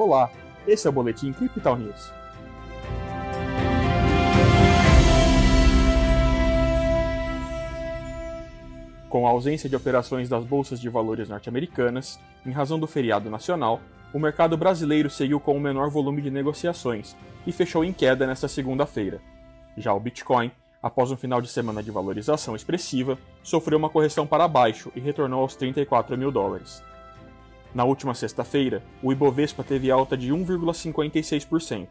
Olá, esse é o Boletim Crypto News. Com a ausência de operações das bolsas de valores norte-americanas, em razão do feriado nacional, o mercado brasileiro seguiu com o menor volume de negociações e fechou em queda nesta segunda-feira. Já o Bitcoin, após um final de semana de valorização expressiva, sofreu uma correção para baixo e retornou aos 34 mil dólares. Na última sexta-feira, o Ibovespa teve alta de 1,56%.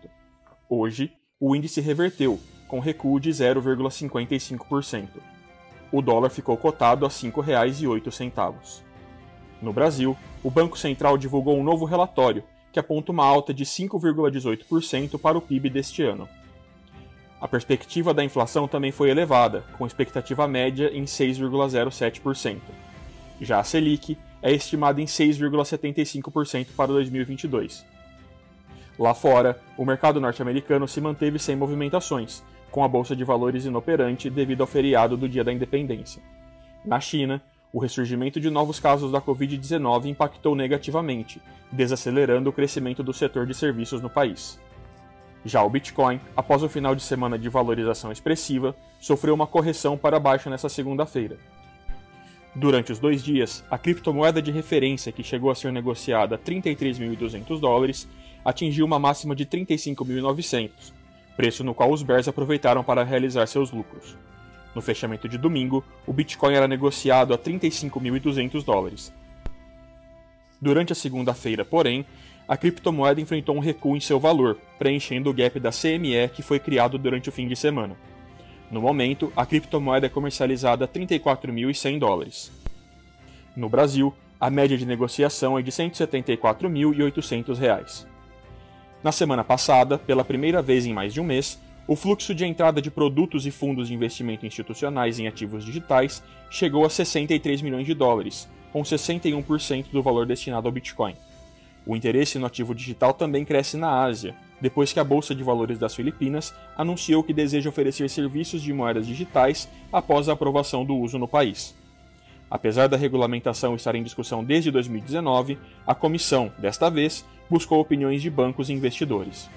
Hoje, o índice reverteu, com recuo de 0,55%. O dólar ficou cotado a R$ 5,08. No Brasil, o Banco Central divulgou um novo relatório que aponta uma alta de 5,18% para o PIB deste ano. A perspectiva da inflação também foi elevada, com expectativa média em 6,07%. Já a Selic é estimada em 6,75% para 2022. Lá fora, o mercado norte-americano se manteve sem movimentações, com a bolsa de valores inoperante devido ao feriado do Dia da Independência. Na China, o ressurgimento de novos casos da Covid-19 impactou negativamente, desacelerando o crescimento do setor de serviços no país. Já o Bitcoin, após o final de semana de valorização expressiva, sofreu uma correção para baixo nesta segunda-feira, Durante os dois dias, a criptomoeda de referência que chegou a ser negociada a 33.200 dólares atingiu uma máxima de 35.900, preço no qual os bears aproveitaram para realizar seus lucros. No fechamento de domingo, o Bitcoin era negociado a 35.200 dólares. Durante a segunda-feira, porém, a criptomoeda enfrentou um recuo em seu valor, preenchendo o gap da CME que foi criado durante o fim de semana. No momento, a criptomoeda é comercializada a 34.100 dólares. No Brasil, a média de negociação é de 174.800 reais. Na semana passada, pela primeira vez em mais de um mês, o fluxo de entrada de produtos e fundos de investimento institucionais em ativos digitais chegou a 63 milhões de dólares, com 61% do valor destinado ao Bitcoin. O interesse no ativo digital também cresce na Ásia, depois que a Bolsa de Valores das Filipinas anunciou que deseja oferecer serviços de moedas digitais após a aprovação do uso no país. Apesar da regulamentação estar em discussão desde 2019, a comissão, desta vez, buscou opiniões de bancos e investidores.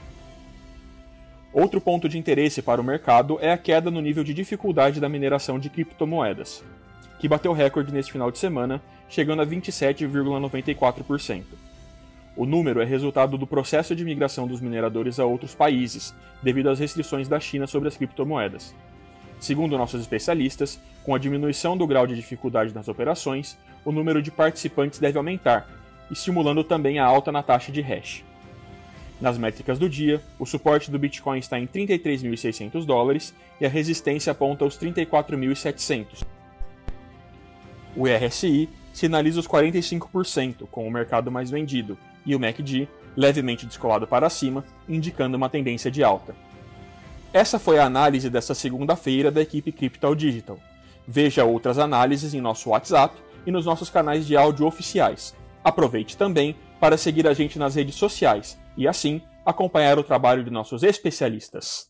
Outro ponto de interesse para o mercado é a queda no nível de dificuldade da mineração de criptomoedas, que bateu recorde neste final de semana, chegando a 27,94%. O número é resultado do processo de migração dos mineradores a outros países, devido às restrições da China sobre as criptomoedas. Segundo nossos especialistas, com a diminuição do grau de dificuldade nas operações, o número de participantes deve aumentar, estimulando também a alta na taxa de hash. Nas métricas do dia, o suporte do Bitcoin está em 33.600 dólares e a resistência aponta aos 34.700. O RSI sinaliza os 45%, com o mercado mais vendido, e o MACD levemente descolado para cima, indicando uma tendência de alta. Essa foi a análise desta segunda-feira da equipe Crypto Digital. Veja outras análises em nosso WhatsApp e nos nossos canais de áudio oficiais. Aproveite também para seguir a gente nas redes sociais e assim acompanhar o trabalho de nossos especialistas.